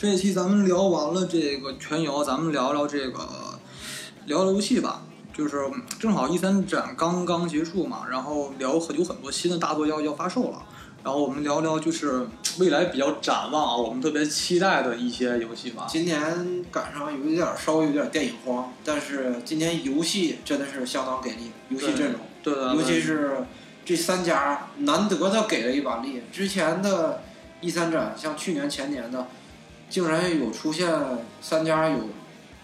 这一期咱们聊完了这个全游，咱们聊聊这个聊聊游戏吧。就是正好一三展刚刚结束嘛，然后聊很有很多新的大作要要发售了。然后我们聊聊就是未来比较展望啊，我们特别期待的一些游戏吧。今年赶上有一点稍微有点电影荒，但是今年游戏真的是相当给力，游戏阵容，对对，尤其是这三家难得的给了一把力。之前的一三展，像去年前年的，竟然有出现三家有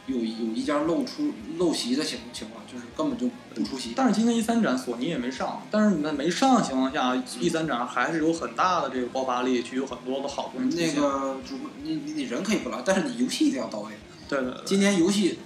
有有一家漏出漏席的情情况，就是根本就不出席。但是今天一三展索尼也没上，但是你们没上的情况下，一三展还是有很大的这个爆发力，去有很多的好东西。那个主你你你人可以不来，但是你游戏一定要到位。对对对，今年游戏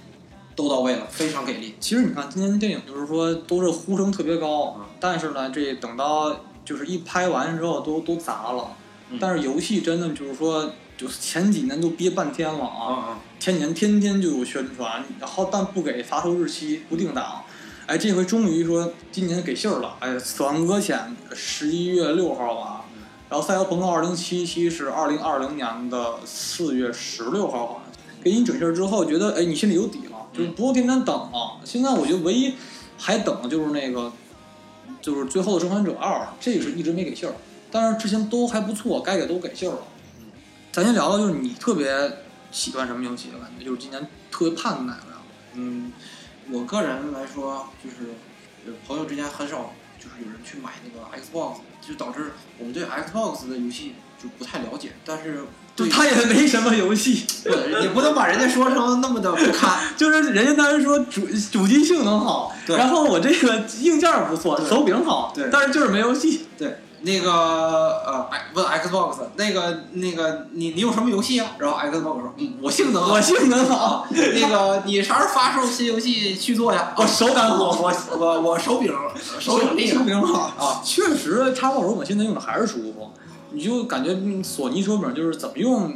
都到位了，非常给力。其实你看，今年电影就是说都是呼声特别高，但是呢，这等到就是一拍完之后都都砸了。嗯但是游戏真的就是说，就是前几年都憋半天了啊，啊前年天天就有宣传，然后但不给发售日期，不定档。哎，这回终于说今年给信儿了。哎，死亡搁浅十一月六号吧，然后赛博朋克二零七七是二零二零年的四月十六号好像。给你准信儿之后，觉得哎，你心里有底了，就是不用天天等了。现在我觉得唯一还等的就是那个，就是最后的生还者二，这个是一直没给信儿。但是之前都还不错，该给都给信儿了。咱先聊聊，就是你特别喜欢什么游戏？我感觉就是今年特别盼的哪个呀？嗯，我个人来说，就是呃朋友之间很少就是有人去买那个 Xbox，就导致我们对 Xbox 的游戏就不太了解。但是对他也没什么游戏，不也不能把人家说成那么的不堪。就是人家当时说主主机性能好，对然后我这个硬件儿不错，手柄好，对但是就是没游戏。对，那个呃，哎，问 Xbox 那个那个你你有什么游戏啊？然后 Xbox 说，嗯，我性能好我性能好啊，，那个你啥时候发售新游戏去做呀？我手感好我我我我手柄手柄厉害手柄好啊，确实，叉 box 手柄现在用的还是舒服，你就感觉嗯索尼手柄就是怎么用，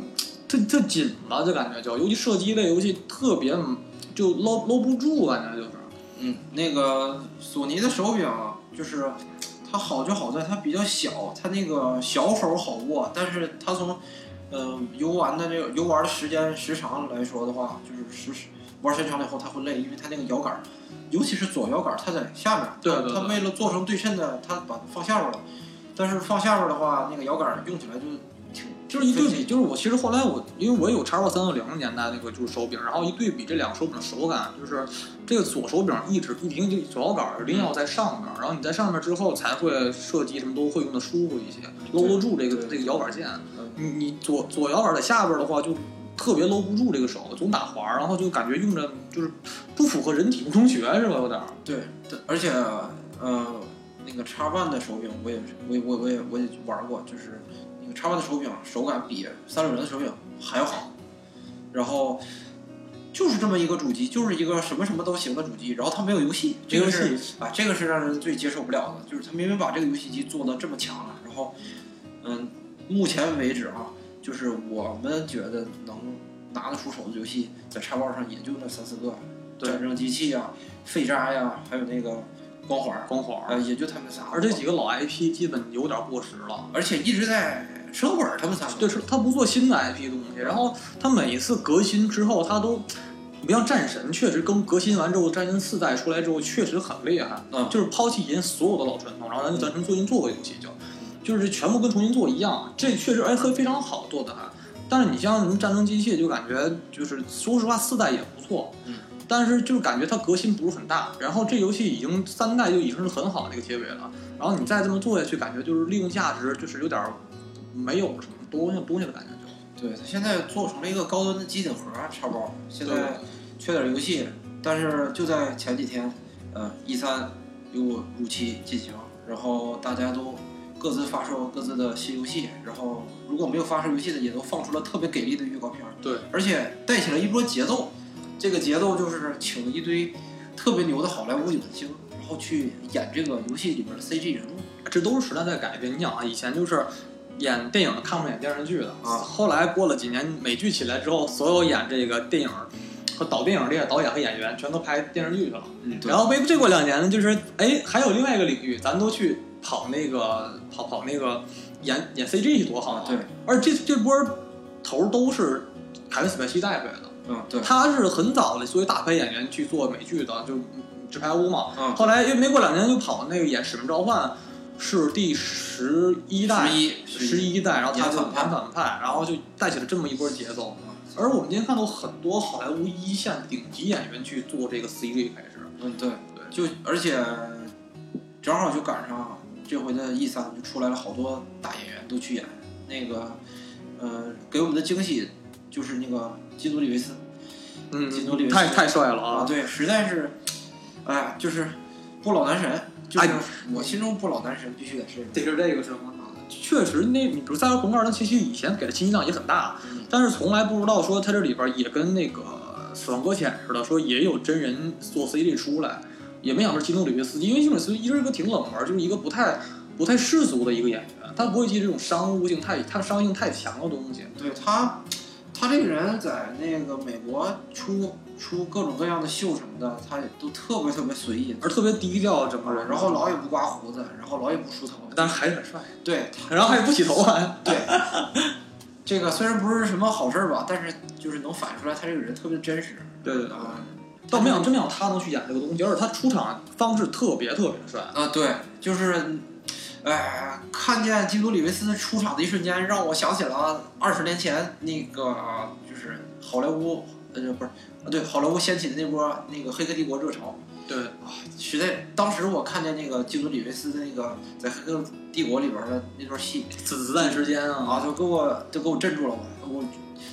特特紧了，就感觉就，尤其射击类游戏特别嗯就搂搂不住，感觉就是。嗯，那个索尼的手柄就是它好就好在它比较小，它那个小手好握，但是它从呃游玩的这个游玩的时间时长来说的话，就是时时玩时间长了以后它会累，因为它那个摇杆儿，尤其是左摇杆儿，它在下面，它对对对它为了做成对称的，它把它放下边了，但是放下边的话，那个摇杆儿用起来就挺就是一对比，就是我其实后来我因为我也有叉 box 三六零年代那个就是手柄，然后一对比这两个手柄的手感，就是这个左手柄一直一停就左摇杆儿一定要在上面，然后你在上面之后才会射击什么都会用的舒服一些，搂得住这个这个摇杆键。嗯你你左左摇杆在下边的话就。特别搂不住这个手，总打滑，然后就感觉用着就是不符合人体工程学是吧？有点儿。对，对而且呃，那个叉 One 的手柄我也是，我也我我也我也玩过，就是那个叉 One 的手柄手感比三六零的手柄还要好，然后就是这么一个主机，就是一个什么什么都行的主机，然后它没有游戏，这个没是啊，这个是让人最接受不了的，就是它明明把这个游戏机做的这么强了，然后嗯，目前为止啊，就是我们觉得能拿得出手的游戏，在叉 box 上也就那三四个，对战争机器啊、废渣呀，还有那个光环儿，光环儿，呃，也就他们仨。而这几个老 IP 基本有点过时了。而且一直在生会儿，他们仨。对，是他不做新的 IP 东西，然后他每一次革新之后，他都不像战神，确实更革新完之后，战神四代出来之后确实很厉害，嗯就是抛弃以前所有的老传统，然后咱就咱重新做个游戏就，就是全部跟重新做一样，这确实哎非非常好做的还。但是你像什么战争机器，就感觉就是说实话四代也不错，嗯，但是就是感觉它革新不是很大，然后这游戏已经三代就已经是很好的一个结尾了，然后你再这么做下去，感觉就是利用价值就是有点儿没有什么东西东西的感觉就。对，他现在做成了一个高端的机顶盒叉包，现在缺点游戏，但是就在前几天，呃，一三又如期进行，然后大家都各自发售各自的新游戏，然后如果没有发售游戏的，也都放出了特别给力的预告片儿，对，而且带起了一波节奏，这个节奏就是请一堆特别牛的好莱坞影星，然后去演这个游戏里面的 CG 人物，这都是时代在改变。你想啊，以前就是演电影看不演电视剧的啊后来过了几年美剧起来之后，所有演这个电影和导电影这些导演和演员全都拍电视剧去了。嗯，然后没这过两年呢，就是哎，还有另外一个领域，咱都去跑那个跑跑那个演演 CG 多好啊！对，而且这这波头都是凯文·史派西带回来的。嗯，对，他是很早的作为大牌演员去做美剧的，就《纸牌屋》嘛。嗯，后来又没过两年就跑那个演《使命召唤》，是第十一代，十一十一代，然后他反派演反派，然后就带起了这么一波节奏。而我们今天看到很多好莱坞一线顶级演员去做这个 CG 开始，嗯，对，对就而且正好就赶上这回的 E 三就出来了好多大演员都去演那个，呃，给我们的惊喜就是那个基努里维斯嗯基努里维斯太太帅了啊，啊！对，实在是，哎呀，就是不老男神，就是哎我心中不老男神必须得是得是这个是吗？确实，那你比如《赛博朋克2077》以前给的信息量也很大，嗯但是从来不知道说它这里边也跟那个《死亡搁浅》似的，说也有真人做 CG 出来，也没想到是基努里维斯，因为基努里维斯一直是一个挺冷门，就是一个不太不太世俗的一个演员，他不会接这种商务性太他商业性太强的东西。对他，他这个人在那个美国出出各种各样的秀什么的，他也都特别特别随意，而特别低调，整个人，然后老也不刮胡子，然后老也不梳头，但是还是很帅，对然后还不洗头发，对，这个虽然不是什么好事儿吧，但是就是能反映出来他这个人特别真实。对对对啊，倒没想真没想他能去演这个东西，而且他出场方式特别特别帅。啊，对，就是，哎，看见基努里维斯出场的一瞬间，让我想起了二十年前那个就是好莱坞，呃，不是啊，对，好莱坞掀起的那波那个《黑客帝国》热潮。对啊，实在，当时我看见那个基努里维斯的那个在《黑客帝国》里边的那段戏子弹时间啊，啊，就给我就给我镇住了我。我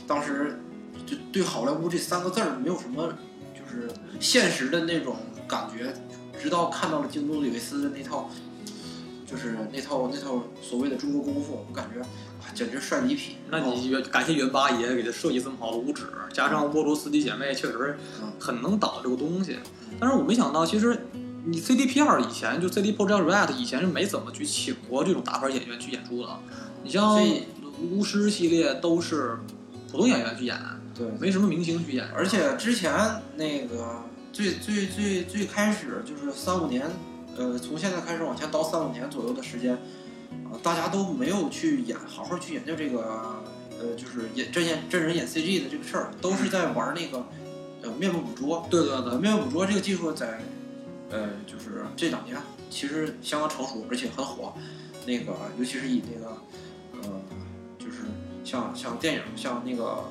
当时就对好莱坞这三个字儿没有什么就是现实的那种感觉，直到看到了基努里维斯的那套，就是那套那套所谓的中国功夫，我感觉啊，简直帅的一匹。那你袁感谢袁八爷给他设计这么好的五指，加上沃罗斯基姐妹，确实嗯很能导这个东西。但是我没想到，其实你 CDPR 以前就 CD Projekt Red 以前是没怎么去请过这种大牌演员去演出的。你像巫师系列都是普通演员去演，对，没什么明星去演。而且之前那个最最最最开始就是三五年，呃，从现在开始往前倒三五年左右的时间，啊、大家都没有去演，好好去研究这个，呃，就是演真演真人演 CG 的这个事儿，都是在玩那个，呃，面部捕捉。对对呃，对，面部捕捉这个技术在，呃，就是这两年其实相当成熟，而且很火。那个，尤其是以那个，呃，就是像像电影，像那个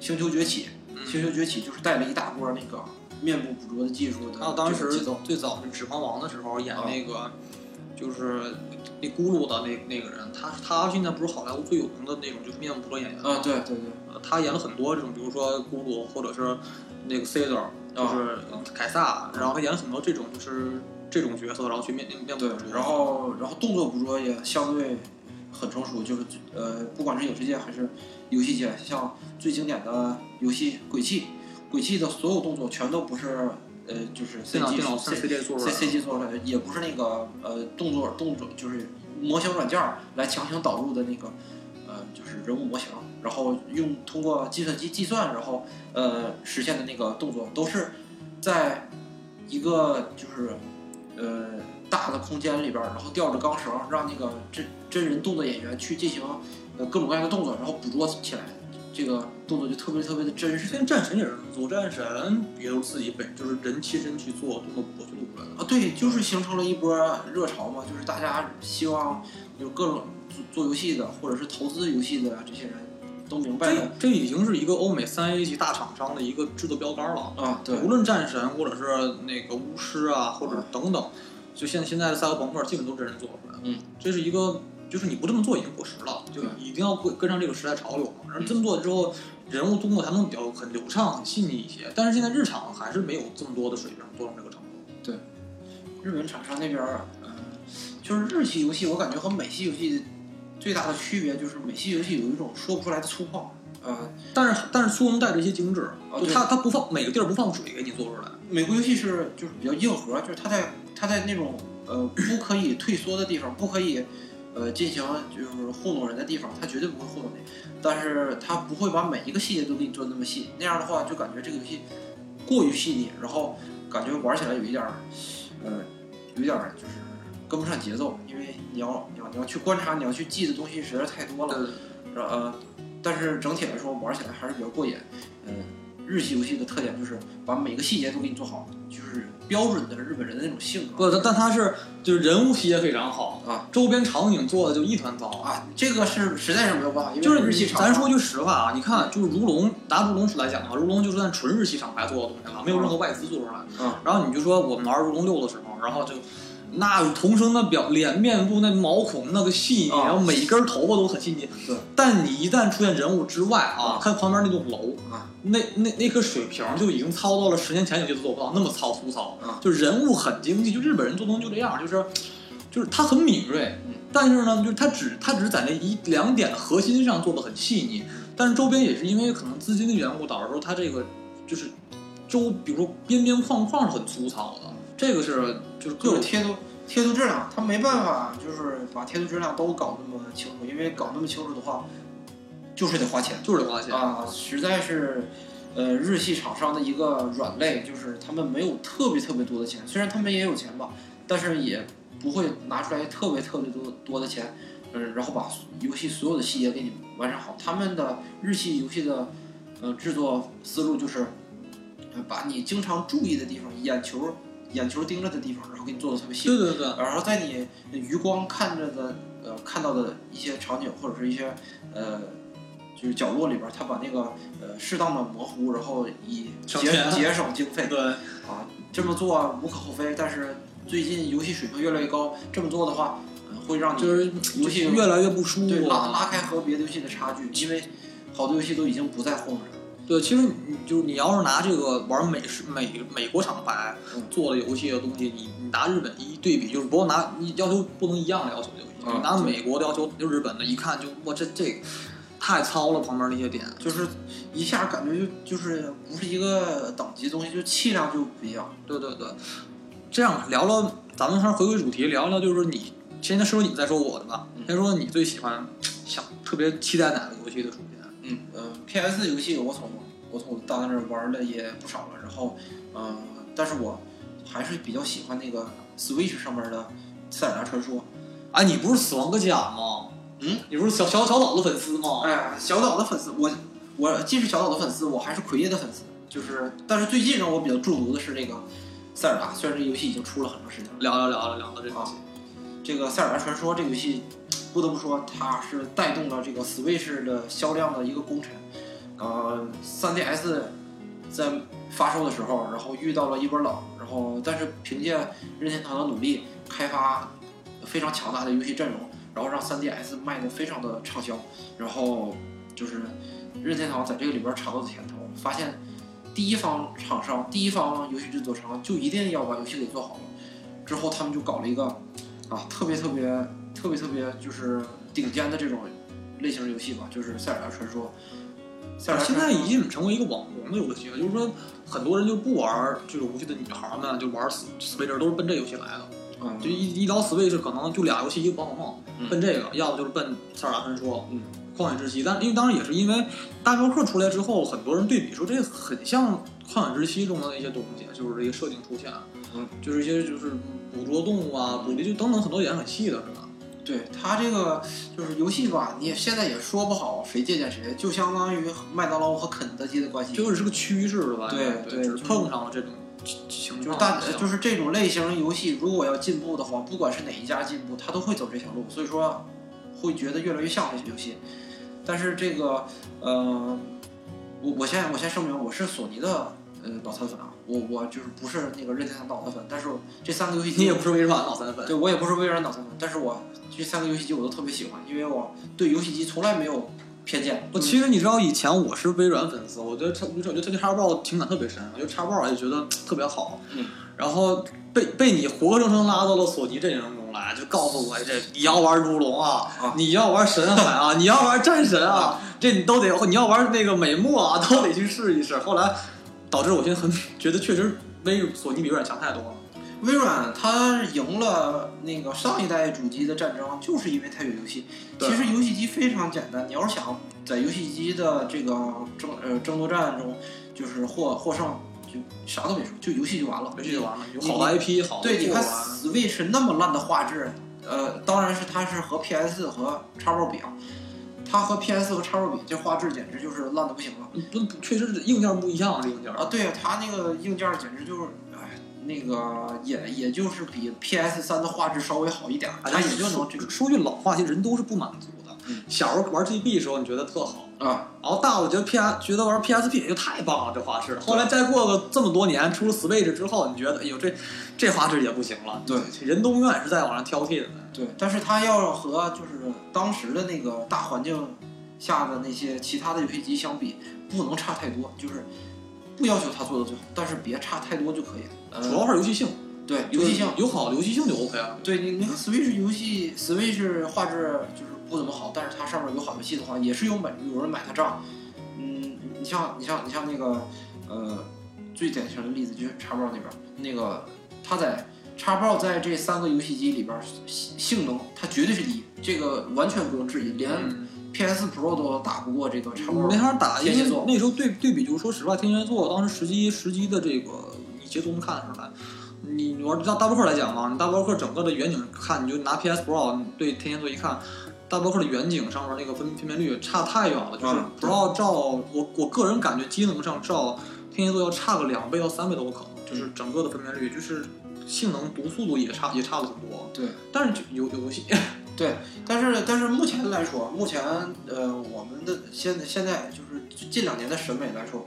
《星球崛起》，《星球崛起》就是带了一大波那个面部捕捉的技术的还有当时。最早是《指环王》的时候演啊那个，就是那咕噜的那那个人，他他现在不是好莱坞最有名的那种就是面部捕捉演员吗？啊，对对对，呃他演了很多这种，比如说咕噜，或者是那个 Caesar，就是凯撒，然后他演了很多这种就是这种角色，然后去面面部对捕捉。，然后然后动作捕捉也相对很成熟，就是呃，不管是影视界还是游戏界，像最经典的游戏《鬼泣》，《鬼泣》的所有动作全都不是呃，就是电脑 C CG 做出 C 来 C 的，G 做出来的，也不是那个呃动作动作，就是模型软件儿来强行导入的那个呃，就是人物模型，然后用通过计算机计算，然后呃实现的那个动作，都是在一个就是呃大的空间里边儿，然后吊着钢绳，让那个真真人动作演员去进行呃各种各样的动作，然后捕捉起来，这个动作就特别特别的真实。现在战神也是这战神也都是自己本就是人亲身去做动作捕捉去录出来的。啊，对，就是形成了一波热潮嘛，就是大家希望有各种做做游戏的或者是投资游戏的这些人都明白这了这已经是一个欧美三 A 级大厂商的一个制作标杆了。啊，对无论战神或者是那个巫师啊，或者等等，就现现在的赛博朋克基本都是真人做出来的。嗯，这是一个，就是你不这么做已经过时了，就对一定要跟跟上这个时代潮流嘛。然后这么做之后，人物动作才能比较很流畅、很细腻一些。但是现在日常还是没有这么多的水平做成这个程度。对日本厂商那边儿，嗯、就是日系游戏，我感觉和美系游戏最大的区别就是美系游戏有一种说不出来的粗犷，呃，但是但是粗能带着一些精致，它它不放每个地儿不放水给你做出来。美国游戏是就是比较硬核，就是它在它在那种呃不可以退缩的地方，不可以呃进行就是糊弄人的地方，他绝对不会糊弄你。但是他不会把每一个细节都给你做那么细，那样的话就感觉这个游戏过于细腻，然后感觉玩起来有一点儿呃有一点儿就是跟不上节奏，因为你要你要你要去观察，你要去记的东西实在太多了。对，呃，但是整体来说玩起来还是比较过瘾。嗯，日系游戏的特点就是把每个细节都给你做好，就是标准的日本人的那种性格。不，但他是就是人物细节非常好啊，周边场景做的就一团糟啊。这个是实在是没有办法，因为就是日系厂咱说句实话啊，你看就是如龙，拿如龙来讲的话，如龙就算纯日系厂牌做的东西了，没有任何外资做出来。嗯，然后你就说我们玩如龙六的时候，然后就。那童声那表脸面部那毛孔那个细腻，然后每一根头发都很细腻。对，但你一旦出现人物之外啊，看旁边那栋楼啊，那那那颗水平就已经糙到了十年前有些都做不到那么糙粗糙。啊，就人物很精细，就日本人做东西就这样，就是就是他很敏锐，但是呢，就是他只他只是在那一两点核心上做的很细腻，但是周边也是因为可能资金的缘故，导致说他这个就是周，比如说边边框框是很粗糙的。这个是就是各种贴图贴图质量，他没办法就是把贴图质量都搞那么清楚，因为搞那么清楚的话，就是得花钱，就是得花钱啊！实在是，呃，日系厂商的一个软肋，就是他们没有特别特别多的钱，虽然他们也有钱吧，但是也不会拿出来特别特别多多的钱，嗯，然后把游戏所有的细节给你完善好。他们的日系游戏的，呃，制作思路就是，把你经常注意的地方，眼球。眼球盯着的地方，然后给你做的特别细。对对对。然后在你余光看着的呃看到的一些场景或者是一些呃就是角落里边，他把那个呃适当的模糊，然后以节节省经费。对。啊，这么做无可厚非。但是最近游戏水平越来越高，这么做的话，会让你就是游戏越来越不舒服。对，拉拉开和别的游戏的差距，因为好多游戏都已经不在后面了。对，其实你就是你要是拿这个玩美式美美国厂牌做的游戏的东西，你你拿日本一对比，就是不要拿你要求不能一样的要求的游戏，你拿美国的要求就日本的，一看就哇这这太糙了，旁边那些点就是一下感觉就就是不是一个等级东西，就气量就不一样。对对对，这样聊聊，咱们还是回归主题，聊聊就是说你现在说你再说我的吧，先说你最喜欢想特别期待哪个游戏的出现？嗯嗯，P.S. 游戏我从我从大那儿玩的也不少了，然后嗯，但是我还是比较喜欢那个 Switch 上面的《塞尔达传说》。啊，你不是死亡搁浅吗？嗯，你不是小小小岛的粉丝吗？哎，小岛的粉丝，我我既是小岛的粉丝，我还是奎爷的粉丝。就是，但是最近让我比较驻足的是这个塞尔达，虽然这游戏已经出了很长时间了。聊聊聊聊聊到这个游戏，这个《塞尔达传说》这个游戏。不得不说，它是带动了这个 Switch 的销量的一个功臣。呃，3DS 在发售的时候，然后遇到了一波冷，然后但是凭借任天堂的努力，开发非常强大的游戏阵容，然后让 3DS 卖的非常的畅销。然后就是任天堂在这个里边尝到的甜头，发现第一方厂商、第一方游戏制作商就一定要把游戏给做好了。之后他们就搞了一个啊，特别特别。特别特别就是顶尖的这种类型游戏吧，就是《塞尔达传说》。现在已经成为一个网红的游戏了，就是说很多人就不玩这种游戏的女孩们就玩 Switch 都是奔这游戏来的。嗯，就一一聊 Switch 可能就俩游戏，一个宝可梦，奔这个；要不就是奔《塞尔达传说》。嗯，旷野之息。但因为当时也是因为大镖客出来之后，很多人对比说这很像旷野之息中的那些东西，就是这些设定出现。嗯，就是一些就是捕捉动物啊，捕猎就等等很多点很细的是吧？对他这个就是游戏吧，你也现在也说不好谁借鉴谁，就相当于麦当劳和肯德基的关系，就是个趋势是吧？对对，碰上了这种情况。就大就是这种类型游戏，如果要进步的话，不管是哪一家进步，他都会走这条路，所以说会觉得越来越像这些游戏。但是这个，呃，我我先我先声明，我是索尼的呃脑残粉啊。我我就是不是那个任天堂脑残粉，但是这三个游戏机你也不是微软脑残粉，对我也不是微软脑残粉，但是我这三个游戏机我都特别喜欢，因为我对游戏机从来没有偏见。我其实你知道以前我是微软粉丝，我觉得它，我觉得它对叉 box 情感特别深，我觉得叉 box 也觉得特别好。嗯。然后被被你活活生生拉到了索尼阵营中来，就告诉我这你要玩如龙啊，你要玩神海啊，你要玩战神啊，这你都得，你要玩那个美墨啊，都得去试一试。后来。导致我现在很 觉得，确实微索尼比微软强太多了。微软它赢了那个上一代主机的战争，就是因为它有游戏。其实游戏机非常简单，你要是想在游戏机的这个争呃争夺战中就是获获胜，就啥都别说，就游戏就完了，游戏就完了，有好的 IP，好的对，你看 Switch 那么烂的画质，呃，当然是它是和 PS 和 Xbox 比啊，它和 PS 和 Xbox 比，这画质简直就是烂的不行了不不确实是硬件不一样，这硬件啊！对呀、它那个硬件简直就是，哎，那个也也就是比 PS 三的画质稍微好一点儿，它也就能这个说句老话，其实人都是不满足小时候玩 GB 的时候，你觉得特好，啊，然后大了觉得 PS 觉得玩 PSP 也就太棒了，这画质。后来再过个这么多年，出了 Switch 之后，你觉得哎呦这这画质也不行了。对，人都永远是在往上挑剔的。对，但是它要和就是当时的那个大环境下的那些其他的游戏机相比，不能差太多，就是不要求它做的最好，但是别差太多就可以了。主呃，要是游戏性，对游戏性，有好的游戏性就 OK 啊。对你，你看 Switch 游戏，Switch 画质就是不怎么好，但是它上面有好游戏的话，也是有买有人买它账。嗯，你像你像你像那个呃，最典型的例子就是 Xbox 那边，那个它在 Xbox 在这三个游戏机里边性性能，它绝对是第一，这个完全不用质疑，连嗯 PS Pro 都打不过这个 Xbox。没法打，因为天蝎座那时候对对比，就是说实话，天蝎座当时实机实机的这个，你截图能看得出来。你玩拿大镖客来讲嘛，你大镖客整个的远景看，你就拿 PS Pro 对天蝎座一看，大镖客的远景上面那个分分辨率差太远了，就是嗯对 Pro 照我我个人感觉机能上照天蝎座要差个两倍到三倍都有可能，就是整个的分辨率，就是性能读速度也差也差了很多。对，但是就有有游戏，对，但是但是目前来说，目前呃我们的现在现在就是近两年的审美来说，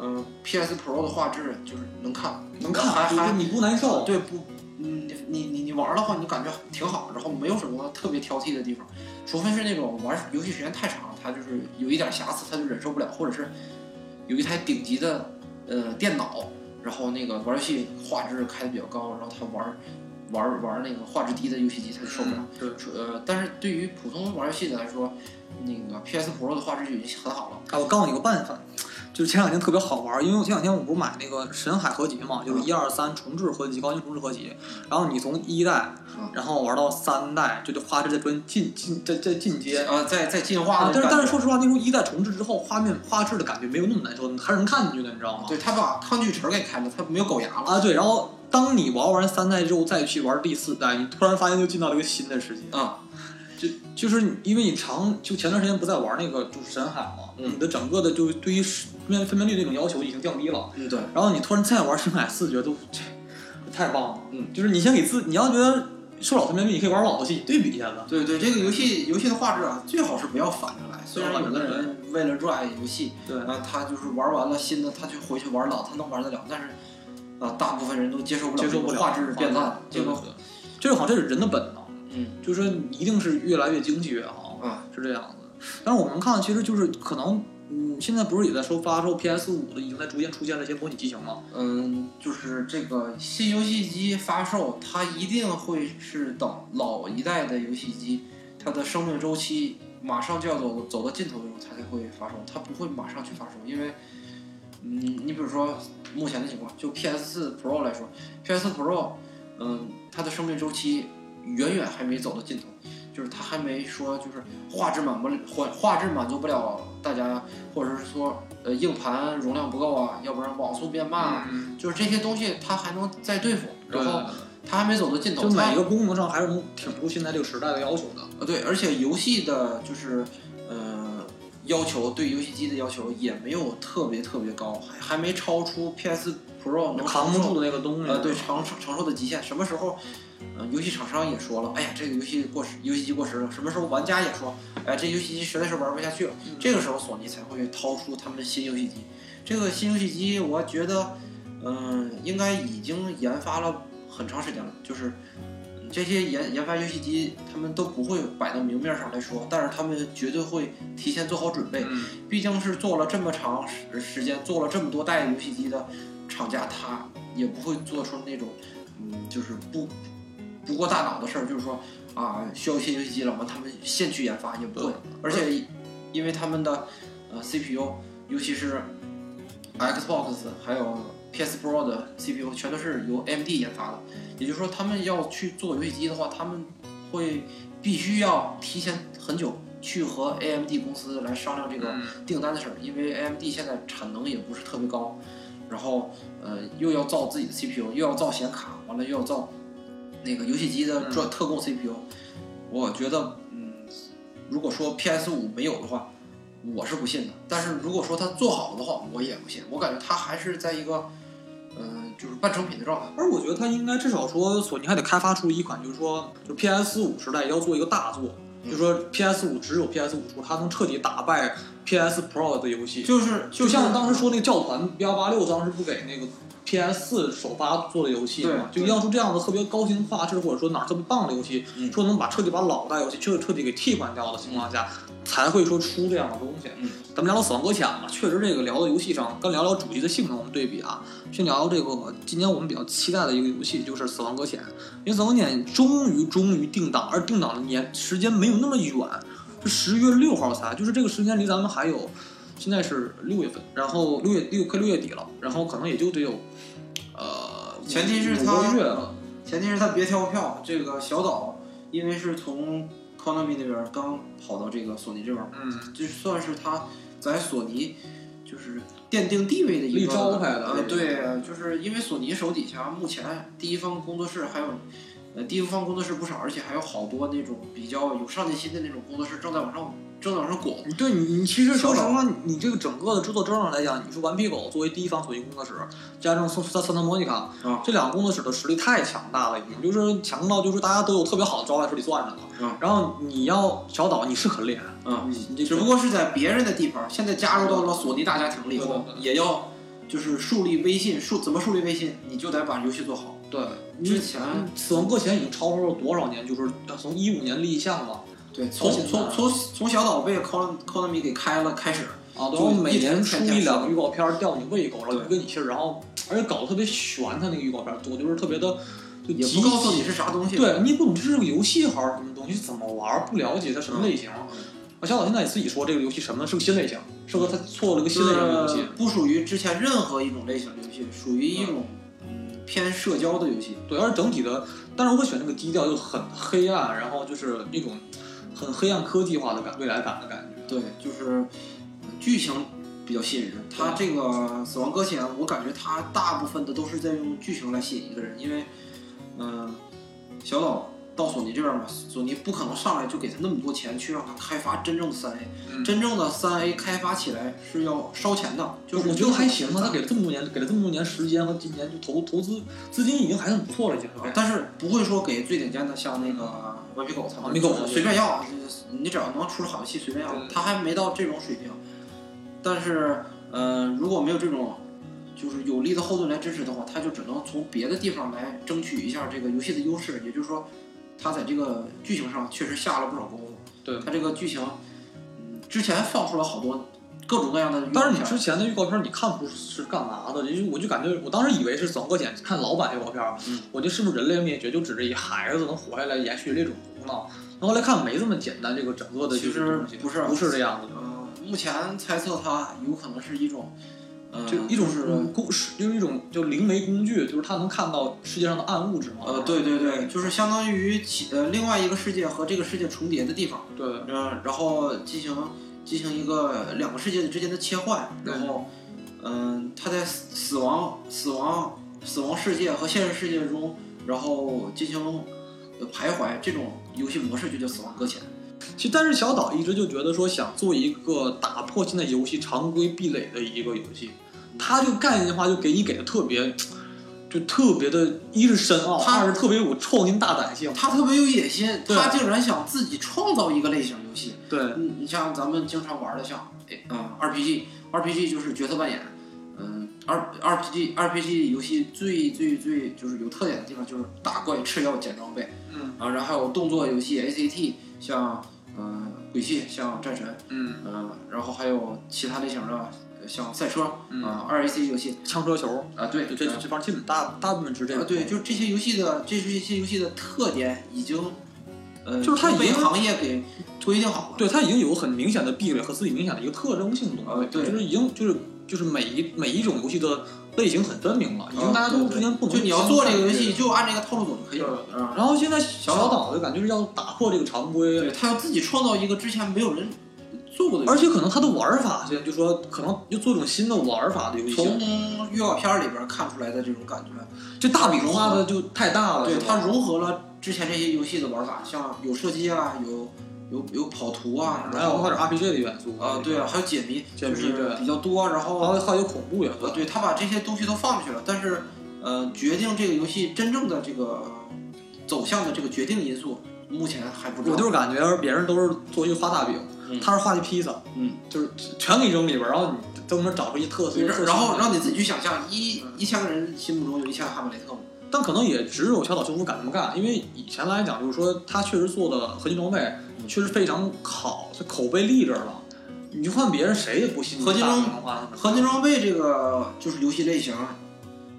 嗯、PS Pro 的画质就是能看，能看，还还就是你不难受。对不，嗯，你你你你玩的话，你感觉挺好，然后没有什么特别挑剔的地方，除非是那种玩游戏时间太长，他就是有一点瑕疵他就忍受不了，或者是有一台顶级的呃电脑，然后那个玩游戏画质开的比较高，然后他玩玩玩那个画质低的游戏机他就受不了。对，呃，但是对于普通玩游戏的来说，那个 PS Pro 的画质就已经很好了。啊，我告诉你个办法，就是前两天特别好玩，因为前两天我不是买那个神海合集嘛，就是一二三重置合集，高清重置合集，然后你从一代嗯，然后玩到三代，就这画质在专进进在在进阶。啊，在在进化啊，但是但是说实话，那时候一代重置之后，画面画质的感觉没有那么难受，还是能看进去的，你知道吗？对他把抗锯齿给开了，他没有狗牙了。啊，对，然后当你玩完三代之后，再去玩第四代，你突然发现就进到了一个新的世界。啊、就就是因为你长就前段时间不在玩那个就是神海嘛，嗯。你的整个的就对于分辨分辨率那种要求已经降低了。嗯，对，然后你突然再玩深海四，觉得都这这太棒了。嗯，就是你先给自，你要觉得受老分辨率，你可以玩老游戏，对比一下子。对对，这个游戏游戏的画质啊，最好是不要反着来。虽然有的人为了热爱游戏，对，啊，他就是玩完了新的，他就回去玩老，他能玩得了，但是啊，大部分人都接受不了接受不了画质变烂，这个这个好像这是人的本能，嗯就是说你一定是越来越经济越好，啊，是这样子。但是我们看，其实就是可能，嗯，现在不是也在说发售 PS 五的，已经在逐渐出现了一些模拟机型吗？嗯，就是这个新游戏机发售，它一定会是等老一代的游戏机，它的生命周期马上就要走走到尽头的时候，它才会发售，它不会马上去发售，因为，嗯，你比如说目前的情况，就 PS 四 Pro 来说，PS 四 Pro，嗯，它的生命周期远远还没走到尽头，就是它还没说就是画质满不了画画质满足不了大家，或者是说呃硬盘容量不够啊，要不然网速变慢啊，嗯，就是这些东西它还能再对付，然后它还没走到尽头，就每一个功能上还是能挺出现在这个时代的要求的。呃，对，而且游戏的就是呃要求对游戏机的要求也没有特别特别高，还还没超出 PS Pro 能扛不住的那个东西，呃对承承承受的极限。什么时候，呃游戏厂商也说了，哎呀这个游戏过时，游戏机过时了。什么时候玩家也说，哎这游戏机实在是玩不下去了。嗯这个时候索尼才会掏出他们的新游戏机。这个新游戏机我觉得，嗯、应该已经研发了很长时间了，就是。嗯这些研研发游戏机，他们都不会摆到明面上来说，但是他们绝对会提前做好准备。嗯，毕竟是做了这么长时时间，做了这么多代游戏机的厂家，他也不会做出那种，嗯，就是不不过大脑的事儿，就是说啊，需要一些游戏机了嘛，他们现去研发也不会。而且因为他们的呃 CPU，尤其是 Xbox 还有 PS Pro 的 CPU 全都是由 AMD 研发的，也就是说他们要去做游戏机的话，他们会必须要提前很久去和 AMD 公司来商量这个嗯。订单的事儿，因为 AMD 现在产能也不是特别高，然后呃又要造自己的 CPU，又要造显卡，完了又要造那个游戏机的专特供 CPU。我觉得，嗯，如果说 PS 五没有的话，我是不信的。但是如果说它做好了的话，我也不信。我感觉它还是在一个，嗯、就是半成品的状态。而我觉得它应该至少说，索尼还得开发出一款，就是说，就 PS 五时代要做一个大作，嗯就是说 PS 五只有 PS 五出，它能彻底打败 PS Pro 的游戏。就是就像当时说那个教团幺八六，当时不给那个 PS 四首发做的游戏嘛，对就要出这样的特别高清画质或者说哪儿特别棒的游戏，嗯说能把彻底把老代游戏彻彻底给替换掉的情况下，才会说出这样的东西。嗯咱们聊聊死亡搁浅吧，确实这个聊到游戏上，跟聊聊主机的性能我们对比啊，先聊聊这个今年我们比较期待的一个游戏，就是死亡搁浅。因为死亡搁浅终于终于定档，而定档的年时间没有那么远，是十月六号才，就是这个时间离咱们还有。现在是六月份，然后六月六快六月底了，然后可能也就得有，呃，前提是他前提是他别跳票。这个小岛因为是从 Konami 那边刚跑到这个索尼这边，嗯，就算是他在索尼就是奠定地位的一个招牌的呃，对，就是因为索尼手底下目前第一方工作室还有。呃，第一方工作室不少，而且还有好多那种比较有上进心的那种工作室正在往上正在往上拱。对你，你其实说实话，你这个整个的制作质量来讲，你说顽皮狗作为第一方索尼工作室，加上三三三特莫妮卡，啊这两个工作室的实力太强大了，已经就是强到就是大家都有特别好的招来手里攥着呢。嗯然后你要小岛，你是很厉害，嗯，你你只不过是在别人的地盘，现在加入到了索尼大家庭里以后，对对也要就是树立威信，树怎么树立威信，你就得把游戏做好。对之前死亡搁浅已经超出了多少年？就是从一五年立项嘛，对，从从从从小岛被 Kon Konami 给开了开始，啊，就然后每年出一两个预告片吊你胃口，然后对一个你信儿，然后而且搞得特别悬，他那个预告片儿多，就是特别的，就也极不告诉你是啥东西。对你也不懂这是个游戏还是什么东西，怎么玩儿，不了解它什么类型。啊，小岛现在也自己说这个游戏什么是个新类型，是个他做了个新类型的游戏。不属于之前任何一种类型的游戏，属于一种嗯偏社交的游戏。对，而且整体的，但是我会选这个低调，就很黑暗，然后就是那种很黑暗科技化的感未来感的感觉。对，就是呃剧情比较吸引人。它这个《死亡搁浅》，我感觉它大部分的都是在用剧情来吸引一个人，因为，嗯、小岛到索尼这边嘛，索尼不可能上来就给他那么多钱去让他开发真正的三 A，、嗯真正的三 A 开发起来是要烧钱的，就是我觉得还行啊，他给给了这么多年，给了这么多年时间和今年就投投资资金已经还很不错了，已经。但是不会说给最顶尖的，像那个顽皮狗顽皮狗随便要，你只要能出好游戏随便要，他还没到这种水平。但是，呃，如果没有这种就是有力的后盾来支持的话，他就只能从别的地方来争取一下这个游戏的优势。也就是说，他在这个剧情上确实下了不少功夫。对他这个剧情，嗯，之前放出了好多各种各样的但是你之前的预告片你看不出是干嘛的，因为我就感觉我当时以为是死亡搁浅，看老版预告片，嗯。我觉得是不是人类灭绝就指着一孩子能活下来延续这种胡闹，然后后来看没这么简单，这个整个的其实不是不是这样的，呃，目前猜测它有可能是一种，呃，就一种是工就是一种就灵媒工具，就是它能看到世界上的暗物质嘛。呃，对对对，就是相当于其呃另外一个世界和这个世界重叠的地方，对。嗯、然后进行进行一个两个世界之间的切换，然后，嗯、他在死死亡死亡死亡世界和现实世界中，然后进行徘徊，这种游戏模式就叫死亡搁浅。其实但是小岛一直就觉得说想做一个打破现在游戏常规壁垒的一个游戏，它就概念化就给你给的特别。就特别的，一是深奥，它二是特别有创新大胆性。他特别有野心，他竟然想自己创造一个类型游戏。对，嗯，你像咱们经常玩的像，哎，嗯，RPG，RPG 就是角色扮演，嗯，R RPG RPG 游戏最最最就是有特点的地方就是打怪吃药捡装备，嗯。啊，然后还有动作游戏 ACT，像嗯、鬼泣，像战神，嗯，嗯、然后还有其他类型的呃像赛车，嗯啊，二 AC 游戏，枪车球，啊，对，就这呃这方基本大大部分是这啊，个。对，就这些游戏的这这些游戏的特点已经，呃，就是它已经行业给规定好了。对，它已经有很明显的壁垒和自己明显的一个特征性的东西，就是已经就是就是每一每一种游戏的类型很分明了，已经啊大家都对对之间不能就你要做这个游戏，就按这个套路走就可以了。啊，然后现在小小岛的感觉是要打破这个常规，对他要自己创造一个之前没有人做过的。而且可能它的玩法，现在就说可能又做一种新的玩法的游戏从，预告片里边看出来的这种感觉，这大饼画的就太大了，对它融合了之前这些游戏的玩法，像有射击啊，有有有跑图啊，然后还有还有 RPG 的元素啊，对啊，还有解谜，解谜就是对比较多，然后还有恐怖元素呃，，对他把这些东西都放进去了，但是呃，决定这个游戏真正的这个呃走向的这个决定因素，目前还不知道。我就是感觉别人都是做一个画大饼，嗯他是画的披萨，嗯，就是全给你扔里边儿，然后你都能找出一特色，然后让你自己去想象，一一千个人心目中有一千个哈姆雷特嘛。但可能也只有小岛秀夫敢这么干，因为以前来讲，就是说他确实做的合金装备确实非常好，这口碑立着了。你就换别人，谁也不信合金装合金装备这个就是游戏类型，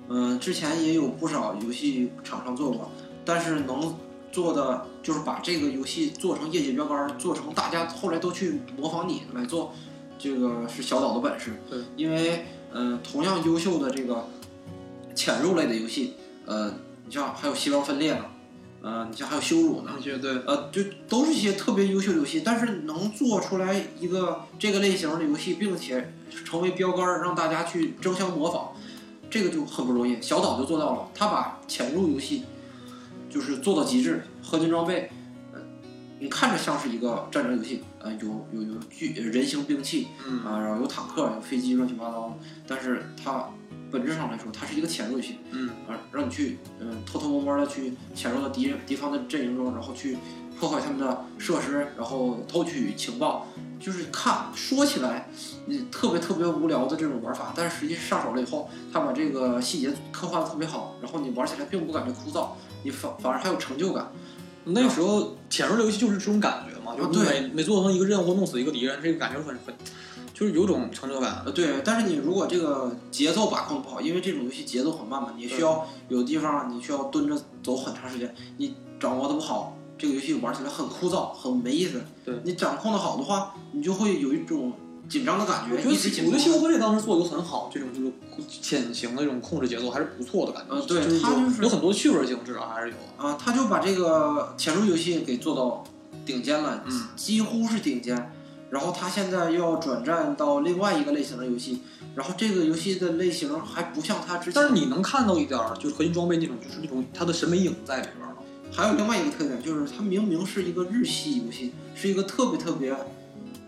嗯、之前也有不少游戏厂商做过，但是能做的就是把这个游戏做成业界标杆，做成大家后来都去模仿你来做，这个是小岛的本事。对，因为嗯、呃同样优秀的这个潜入类的游戏，呃，你像还有细胞分裂呢，呃，你像还有羞辱呢，那些对，呃，就都是一些特别优秀的游戏，但是能做出来一个这个类型的游戏，并且成为标杆儿，让大家去争相模仿，这个就很不容易。小岛就做到了，他把潜入游戏就是做到极致，合金装备，呃，你看着像是一个战争游戏，呃，有有有巨人形兵器嗯，啊、然后有坦克、有飞机，乱七八糟的，但是它本质上来说，它是一个潜入游戏，嗯，啊，让你去嗯偷偷摸摸的去潜入到敌人敌方的阵营中，然后去破坏他们的设施，然后偷取情报。就是看说起来，你，特别特别无聊的这种玩法，但是实际上手了以后，他把这个细节刻画的特别好，然后你玩起来并不感觉枯燥，你反反而还有成就感。那时候潜入这游戏就是这种感觉嘛，就每每做成一个任务弄死一个敌人，这个感觉很很，就是有种成就感。呃，对，但是你如果这个节奏把控不好，因为这种游戏节奏很慢嘛，你需要有地方你需要蹲着走很长时间，你掌握的不好，这个游戏玩起来很枯燥，很没意思。对你掌控的好的话，你就会有一种紧张的感觉，我觉一直紧绷得我觉得。星河这当时做的都很好，这种就是潜行的这种控制节奏还是不错的感觉。呃对就是有它就是有很多趣味性至少，还是有。啊，他就把这个潜入游戏给做到顶尖了，嗯几乎是顶尖。然后他现在要转战到另外一个类型的游戏，然后这个游戏的类型还不像他之前。但是你能看到一点儿，就是核心装备那种，就是那种它的审美影在里边儿了。还有另外一个特点，就是它明明是一个日系游戏，是一个特别特别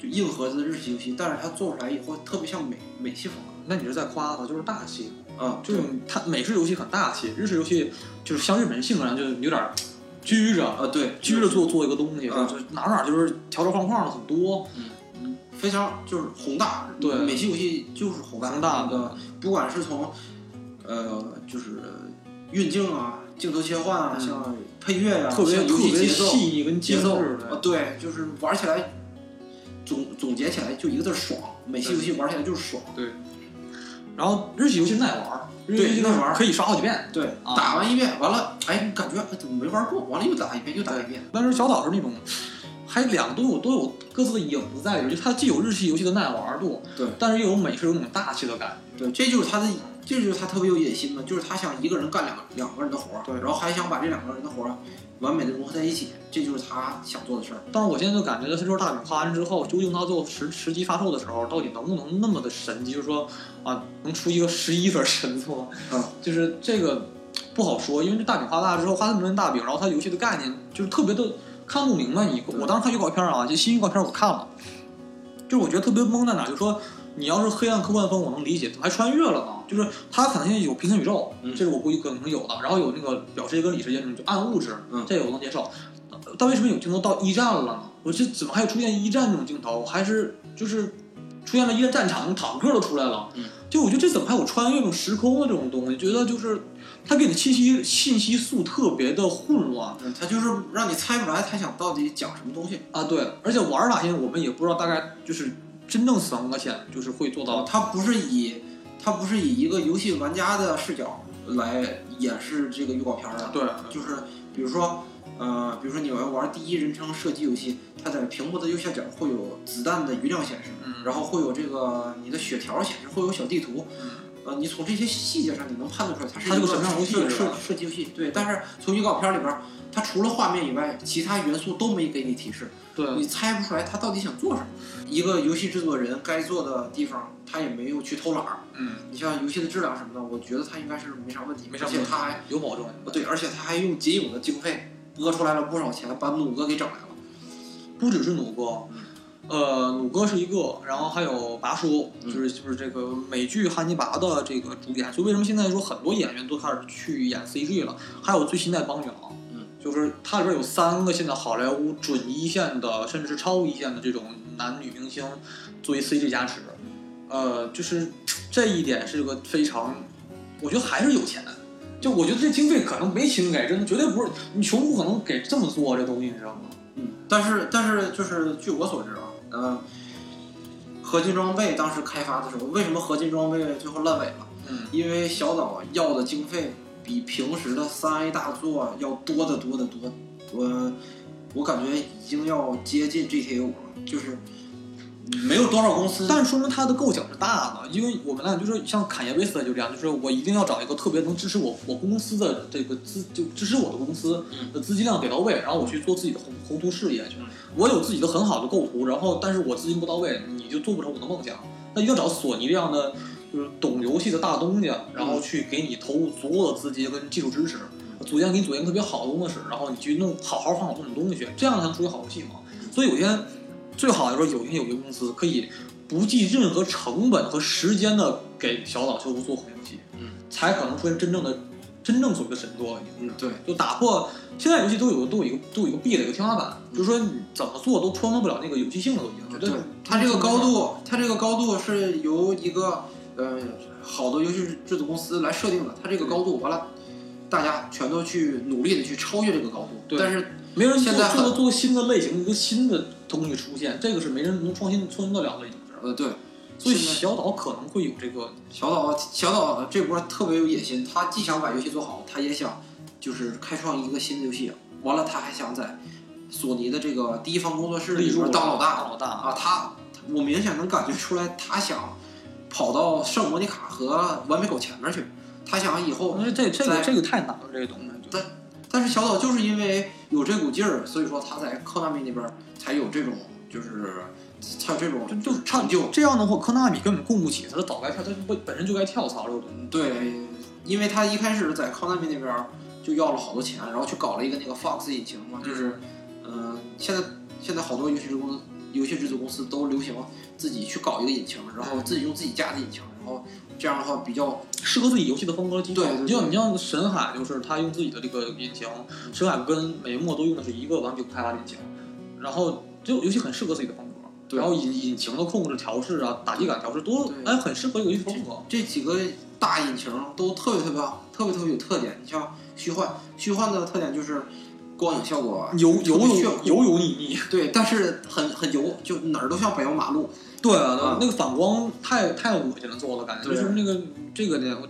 就硬核的日系游戏，但是它做出来以后特别像美美系风格那你是在夸它，就是大气。格啊，就是它美式游戏很大气，日式游戏就是像日本人性格上就有点儿拘着，啊对，拘着做做一个东西，嗯就哪哪儿就是条条框框的很多。嗯非常就是宏大，对美系游戏就是宏大，宏大的不管是从呃就是运镜啊、镜头切换啊，嗯像配乐呀、特别特别细腻跟节奏啊对，就是玩起来总总结起来就一个字儿爽，美系游戏玩起来就是爽，对然后日系游戏耐玩儿，日系游戏耐玩儿可以刷好几遍。对，啊打完一遍完了，哎，感觉哎怎么没玩过？完了又打一遍，又打一遍。但是小岛是那种，还两个都有都有各自的影子在里边，就它既有日系游戏的耐玩度，对，但是又有美式有那种大气的感对，这就是它的，这就是他特别有野心嘛，就是他想一个人干两个两个人的活儿，对然后还想把这两个人的活儿完美的融合在一起，这就是他想做的事儿。但是我现在就感觉，他说大饼画完之后，究竟他最后实实际发售的时候，到底能不能那么的神奇？就是说啊，能出一个十一分神作，嗯，就是这个不好说，因为这大饼画大之后，画那么多大饼，然后他游戏的概念就是特别的看不明白你。我当时看预告片啊，就新预告片我看了，就是我觉得特别懵在哪，就是说你要是黑暗科幻风，我能理解，怎么还穿越了呢？就是它可能现在有平行宇宙，嗯这是我估计可能有的，然后有那个表世界跟里世界那种就暗物质，嗯这个我能接受。呃但为什么有镜头到一战了呢？我这怎么还有出现一战这种镜头？还是就是出现了一战战场，坦克都出来了。嗯就我觉得这怎么还有穿越这种时空的这种东西？觉得就是它给你信息信息素特别的混乱嗯，他就是让你猜不出来他想到底讲什么东西。啊。对，而且玩法现在我们也不知道大概就是真正死亡搁浅就是会做到它不是以它不是以一个游戏玩家的视角来演示这个预告片儿的，对。就是比如说，呃，比如说你要玩第一人称射击游戏，它在屏幕的右下角会有子弹的余量显示，嗯。然后会有这个你的血条显示，会有小地图。嗯。呃，你从这些细节上你能判断出来它是一个什么样的游戏设设是吧？设计游戏。对，但是从预告片里边儿，它除了画面以外，其他元素都没给你提示，对，你猜不出来他到底想做什么。一个游戏制作人该做的地方，他也没有去偷懒儿。嗯，你像游戏的质量什么的，我觉得他应该是没啥问题，没啥问题而且他还有保证。对，而且他还用仅有的经费拨出来了不少钱，把弩哥给整来了。不只是弩哥，呃，弩哥是一个，然后还有拔叔，嗯就是就是这个美剧《汉尼拔》的这个主演。所以为什么现在说很多演员都开始去演 CG 了？还有最新的邦女郎，嗯，就是它里边有三个现在好莱坞准一线的，甚至是超一线的这种男女明星作为 CG 加持，呃，就是这一点是个非常，我觉得还是有钱。就我觉得这经费可能没钱给，真的绝对不是你穷不可能给这么做这东西，你知道吗？嗯，但是但是就是据我所知啊，呃，合金装备当时开发的时候，为什么合金装备最后烂尾了？嗯，因为小岛要的经费比平时的三 A 大作要多得多得多，我我感觉已经要接近 GTA 五了，就是没有多少公司。但是说明它的构想是大的，因为我们呢，就是像坎耶维斯就这样，就是我一定要找一个特别能支持我我公司的这个资，就支持我的公司的资金量给到位，然后我去做自己的宏宏图事业去嗯。我有自己的很好的构图，然后但是我资金不到位，你就做不成我的梦想。那一定要找索尼这样的，就是懂游戏的大东家，然后去给你投入足够的资金跟技术支持，组建给你组建特别好的工作室，然后你去弄好好放好这种东西去，这样才能出现好游戏嘛。所以有些最好的时候，有一天有一个公司可以不计任何成本和时间的给小岛秀夫做好游戏，嗯，才可能出现真正的真正所谓的神作。嗯，对，就打破现在游戏都有都有一个都有一个壁垒，一个天花板，就是说你怎么做都穿透不了那个游戏性了，都已经。对，它这个高度，它这个高度是由一个呃好的游戏制作公司来设定的。它这个高度完了，大家全都去努力的去超越这个高度。对但是没人现在做做做新的类型，一个新的东西出现，这个是没人能创新创新得了的一件事儿。呃对，所以小岛可能会有这个，小岛小岛这波特别有野心，他既想把游戏做好，他也想就是开创一个新的游戏。完了，他还想在索尼的这个第一方工作室里边当老大当老大啊！他我明显能感觉出来，他想跑到圣莫妮卡和完美狗前面去。他想以后这这个这个太难了，这个东西。但但是小岛就是因为有这股劲儿，所以说他在科纳米那边才有这种就是才有这种就就成就。这样的话，科纳米根本供不起，他早该跳，他本本身就该跳槽了。对，因为他一开始在科纳米那边就要了好多钱，然后去搞了一个那个 Fox 引擎嘛，就是嗯、呃现在现在好多游戏公司游戏制作公司都流行自己去搞一个引擎，然后自己用自己家的引擎，然后这样的话比较适合自己游戏的风格。对你像你像神海，就是他用自己的这个引擎，神海跟美墨都用的是一个完全开发的引擎，然后就游戏很适合自己的风格。对然后引引擎的控制、调试啊、打击感调试都对哎很适合游戏风格。这几个大引擎都特别特别好，特别特别有特点。你像虚幻，虚幻的特点就是光影效果油油油油油腻腻，对，但是很很油，就哪儿都像柏油马路。对啊啊，那个反光太太恶心了，做的感觉就是那个这个呢，我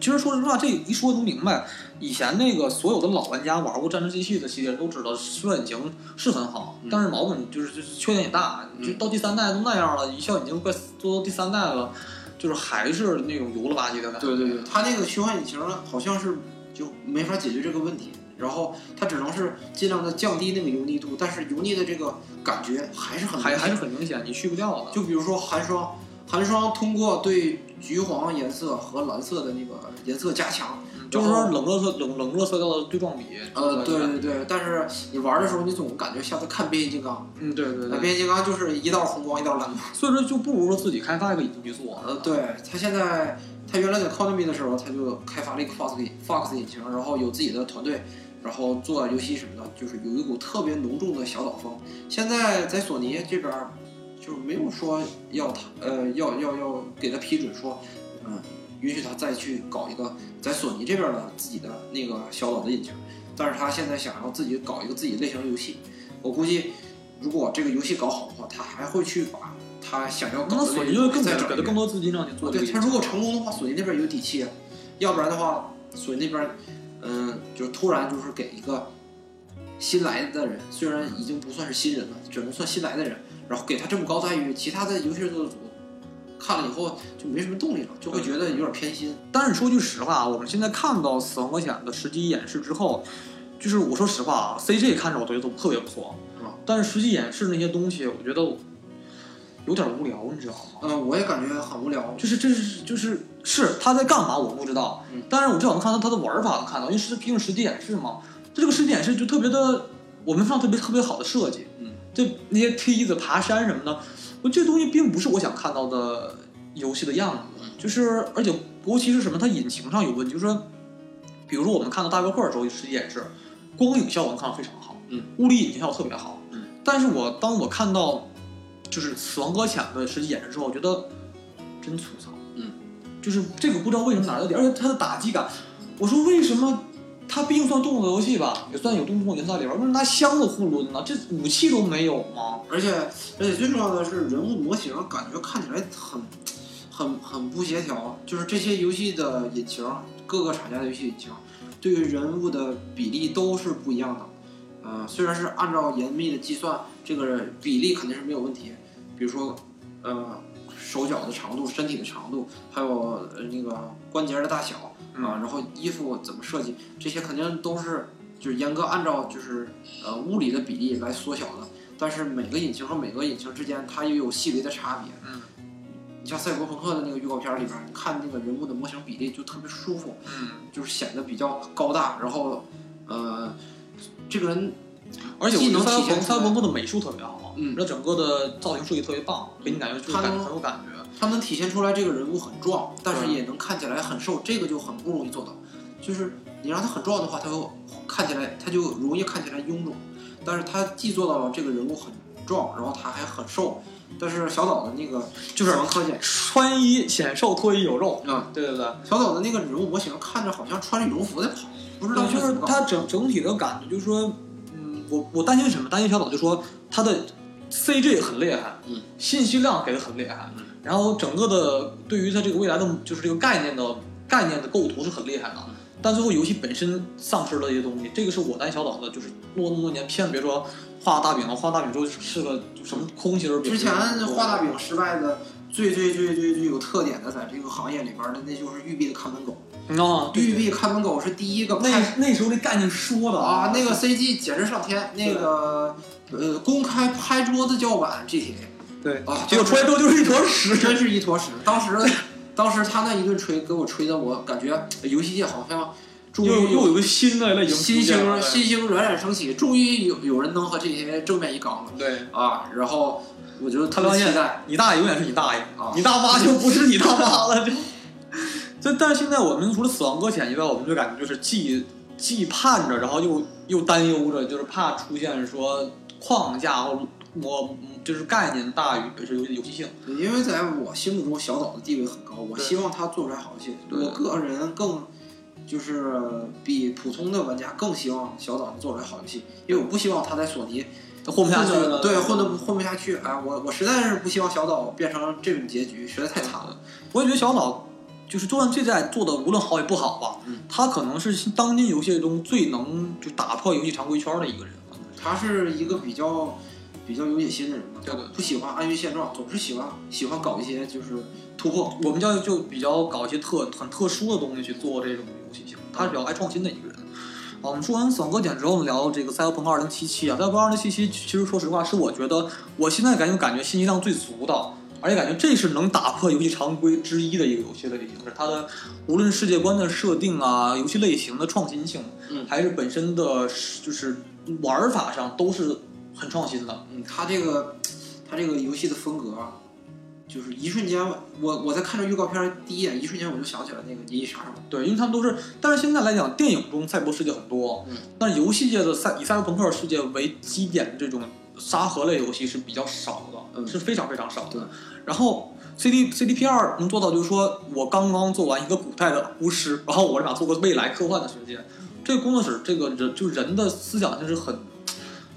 其实说实话，这一说能明白。以前那个所有的老玩家玩过《战争机器》的系列都知道，虚幻引擎是很好，嗯但是毛病就是就是缺点也大，嗯就到第三代都那样了，一笑已经快做到第三代了，就是还是那种油了吧唧的感觉。对对对，它那个虚幻引擎好像是就没法解决这个问题，然后它只能是尽量的降低那个油腻度，但是油腻的这个感觉还是很还还是很明显，你去不掉的。就比如说寒霜，寒霜通过对橘黄颜色和蓝色的那个颜色加强，就是说冷热色冷冷热色调的对撞比。呃，对对对，但是你玩的时候，你总感觉像在看变形金刚，嗯，对对对。变形金刚就是一道红光一道蓝光。所以说就不如说自己开发一个引擎去做。呃，对他现在，他原来在 Konami 的时候，他就开发了一个 Fox Fox 引擎，然后有自己的团队，然后做游戏什么的，就是有一股特别浓重的小岛风。现在在索尼这边儿，就没有说要他呃要要要给他批准说，嗯，允许他再去搞一个在索尼这边的自己的那个小岛的引擎，但是他现在想要自己搞一个自己类型的游戏，我估计如果这个游戏搞好的话，他还会去把他想要搞那的那个索尼就更再整一遍给他更多资金让你做。对他如果成功的话，索尼那边有底气啊，要不然的话，索尼那边，嗯、就突然就是给一个新来的人，虽然已经不算是新人了，只能算新来的人，然后给他这么高待遇，其他的游戏制作组看了以后就没什么动力了，就会觉得有点偏心。但是说句实话，我们现在看到《死亡搁浅》的实际演示之后，就是我说实话啊，CG 看着我觉得都特别不错，是吧？但是实际演示那些东西，我觉得有点无聊，你知道吗？嗯，我也感觉很无聊。就是这是就是是他在干嘛我不知道，嗯但是我至少能看到他的玩法能看到，因为是毕竟实际演示嘛，这个实际演示就特别的，我们上特别特别好的设计，嗯，这那些梯子、爬山什么的，我这东西并不是我想看到的游戏的样子，嗯就是而且尤其是什么，它引擎上有问题，就是说，比如说我们看到大镖客的时候实际演示，光影效果能看到非常好，嗯，物理引擎效果特别好，嗯，但是我当我看到就是死亡搁浅的实际演示之后，我觉得真粗糙。嗯就是这个不知道为什么哪来的点，而且它的打击感，我说为什么它毕竟算动作游戏吧，也算有动作元素在里边，为什么拿箱子互抡呢？这武器都没有吗？而且而且最重要的是人物模型，感觉看起来很很很不协调。就是这些游戏的引擎，各个厂家的游戏引擎，对于人物的比例都是不一样的。呃，虽然是按照严密的计算，这个比例肯定是没有问题。比如说，呃，手脚的长度、身体的长度，还有呃那个关节的大小啊，然后衣服怎么设计，这些肯定都是就是严格按照就是呃物理的比例来缩小的。但是每个引擎和每个引擎之间，它也有细微的差别。嗯，你像赛博朋克的那个预告片里边，你看那个人物的模型比例就特别舒服，嗯，就是显得比较高大，然后呃，这个人而且我觉得既能体现出来朋克的美术特别好，嗯那整个的造型设计特别棒，给你感觉就是感觉很有感觉。他能体现出来这个人物很壮，但是也能看起来很瘦，这个就很不容易做到。就是你让他很壮的话，他就看起来他就容易看起来臃肿，但是他既做到了这个人物很壮，然后他还很瘦。但是小岛的那个就是死亡科检，穿衣显瘦，脱衣有肉。嗯，对对对，小岛的那个人物模型看着好像穿着羽绒服在跑，不知道，就是怎么搞它整整体的感觉，就是说，嗯，我我担心什么？担心小岛就说他的 CG 很厉害，嗯，信息量给的很厉害，嗯。然后整个的对于它这个未来的就是这个概念的概念的构图是很厉害的，嗯。但最后游戏本身丧失了一些东西，这个是我担心小岛的，就是落那么多年，偏别说画大饼了，画大饼之后是个什么空心儿饼。之前画大饼失败的最最最最最有特点的，在这个行业里边的，那就是育碧的看门狗。啊，对育碧看门狗是第一个那那时候那概念说的啊，那个 CG 简直上天，那个呃公开拍桌子叫板 GTA 对啊，结果出来之后就是一坨屎。真是一坨屎。当时当时他那一顿吹，给我吹的我感觉游戏界好像终于又又有个新的类型新星新星冉冉升起，终于有有人能和这些正面一刚了对。啊！然后我就特他发现别期待。你大爷永远是你大爷，啊你大妈就不是你大妈 了。就，这但是现在我们除了死亡搁浅以外，我们就感觉就是既既盼着，然后又又担忧着，就是怕出现说框架或我就是概念大于本身游戏游戏性。因为在我心目中，小岛的地位很高，我希望他做出来好游戏。我个人更就是比普通的玩家更希望小岛能做出来好游戏，因为我不希望他在索尼混不下去了，对，混的混不下去。哎，我我实在是不希望小岛变成这种结局，实在太惨了。我也觉得小岛就是，就算这代做的无论好与不好吧，嗯他可能是当今游戏中最能就打破游戏常规圈的一个人。他是一个比较比较有野心的人嘛，对对不喜欢安于现状，总是喜欢喜欢搞一些就是突破。我们叫就比较搞一些特很特殊的东西去做这种游戏性，他是比较爱创新的一个人。好，我们说完死亡搁浅之后，我们聊这个《赛博朋克二零七七》啊，《赛博朋克2077》其实说实话是我觉得我现在感觉感觉信息量最足的，而且感觉这是能打破游戏常规之一的一个游戏类型，是它的无论世界观的设定啊，游戏类型的创新性，嗯还是本身的就是玩法上都是很创新的。嗯，它这个 它这个游戏的风格啊，就是一瞬间，我我在看着预告片儿第一眼，一瞬间我就想起来那个《银翼杀手》。对，因为他们都是，但是现在来讲，电影中赛博世界很多，嗯，但是游戏界的赛以赛博朋克世界为基点的这种沙盒类游戏是比较少的，嗯是非常非常少的。对，然后 C D C D P 二能做到，就是说我刚刚做完一个古代的巫师，然后我立马做个未来科幻的世界，这个工作室这个人就是人的思想就是很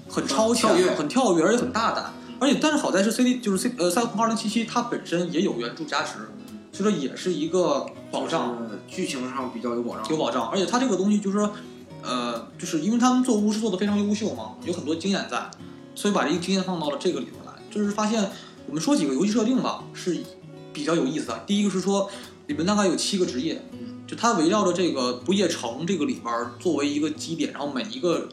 很超前、跳跃很跳跃，而且很大胆。而且，但是好在是 C D 就是 C 呃赛博朋克二零七七，它本身也有原著加持，所以说也是一个保障。剧情上比较有保障。有保障，而且它这个东西就是说，呃，就是因为他们做巫师做的非常优秀嘛，有很多经验在，所以把这个经验放到了这个里头来，就是发现我们说几个游戏设定吧，是比较有意思的。第一个是说，里面大概有七个职业，嗯就它围绕着这个不夜城这个里边儿作为一个基点，然后每一个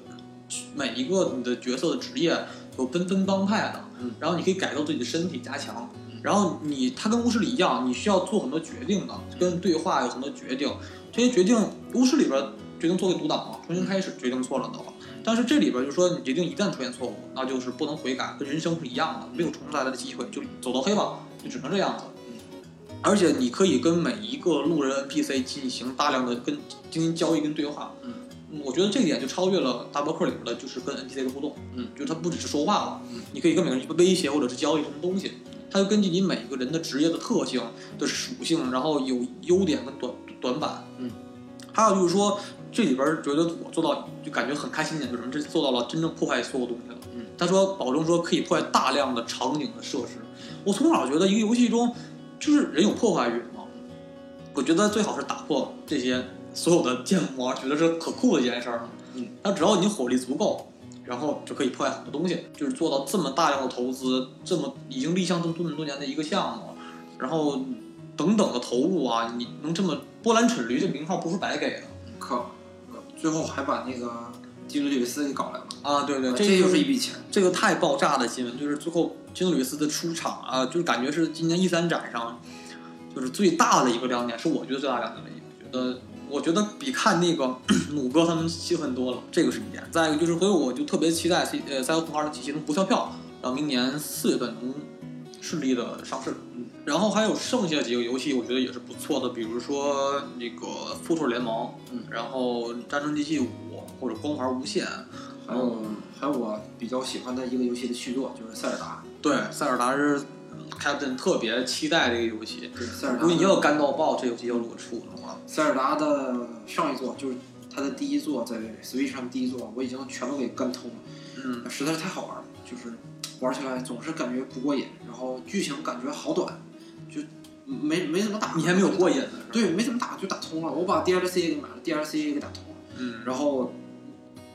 每一个你的角色的职业有分分帮派的，嗯然后你可以改造自己的身体加强嗯，然后你它跟巫师里一样，你需要做很多决定的，跟对话有很多决定，这些决定巫师里边儿决定做个独挡嘛，重新开始决定错了的话。但是这里边儿就说，你决定一旦出现错误，那就是不能悔改，跟人生是一样的，没有重来的机会，就走到黑吧，就只能这样子。而且你可以跟每一个路人 NPC 进行大量的跟进行交易跟对话。嗯我觉得这一点就超越了大博客里边的，就是跟 NPC 的互动。嗯，就是它不只是说话了，嗯你可以跟每个人去威胁或者是交易什么东西，它就根据你每个人的职业的特性的属性，然后有优点跟短短板。嗯，还有就是说，这里边觉得我做到就感觉很开心一点，就是什么？这做到了真正破坏所有东西了。嗯，他说保证说可以破坏大量的场景的设施。我从小觉得一个游戏中就是人有破坏欲嘛，我觉得最好是打破这些所有的建模，觉得是可酷的一件事儿。嗯，那只要你火力足够，然后就可以破坏很多东西，就是做到这么大量的投资，这么已经立项这么多多年的一个项目，然后等等的投入啊，你能这么波澜蠢驴，这名号不是白给的可呃最后还把那个基努里维斯给搞来了，啊！对对，这这就是一笔钱。这个太爆炸的新闻，就是最后金吕斯的出场啊，就是感觉是今年 E 三展上就是最大的一个亮点，是我觉得最大亮点的一个。觉得我觉得比看那个 弩哥他们兴奋多了，这个是一点。再一个就是，所以我就特别期待 C 呃赛博朋克二零七七能不跳票，然后明年四月份能顺利的上市。嗯，然后还有剩下几个游戏，我觉得也是不错的，比如说那个《复仇者联盟》，嗯，然后《战争机器五》或者《光环无限》，还有还有我比较喜欢的一个游戏的续作就是塞尔达，对，塞尔达是 Captain 特别期待这个游戏，对塞尔达如果你要干到爆。这游戏要如果出的话，塞尔达的上一座就是它的第一座，在 Switch 上第一座，我已经全都给干通了，嗯，实在是太好玩了，就是玩起来总是感觉不过瘾，然后剧情感觉好短，就没没怎么打。你还没有过瘾呢，对，没怎么打就打通了，我把 DLC 给买了，DLC 也给打通了，嗯，然后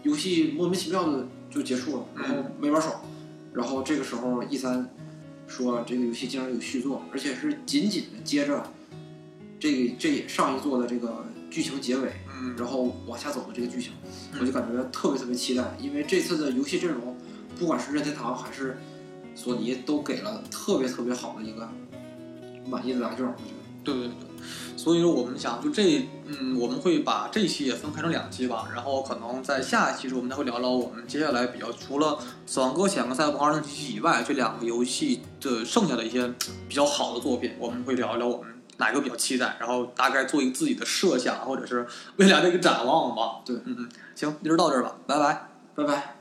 游戏莫名其妙的就结束了，然后没玩爽，然后这个时候一三说这个游戏竟然有续作，而且是紧紧的接着这个这上一座的这个剧情结尾，嗯，然后往下走的这个剧情，嗯。我就感觉特别特别期待，因为这次的游戏阵容，不管是任天堂还是索尼，都给了特别特别好的一个满意的答卷，我觉得。对对对，所以说我们想就这，嗯，我们会把这期也分开成两期吧，然后可能在下一期时候，我们再会聊聊我们接下来比较除了《死亡搁浅》和《赛博朋克2077》以外，这两个游戏的剩下的一些比较好的作品，我们会聊一聊我们哪个比较期待，然后大概做一个自己的设想或者是未来的一个展望吧。对，嗯嗯，行，今儿到这儿吧，拜拜，拜拜。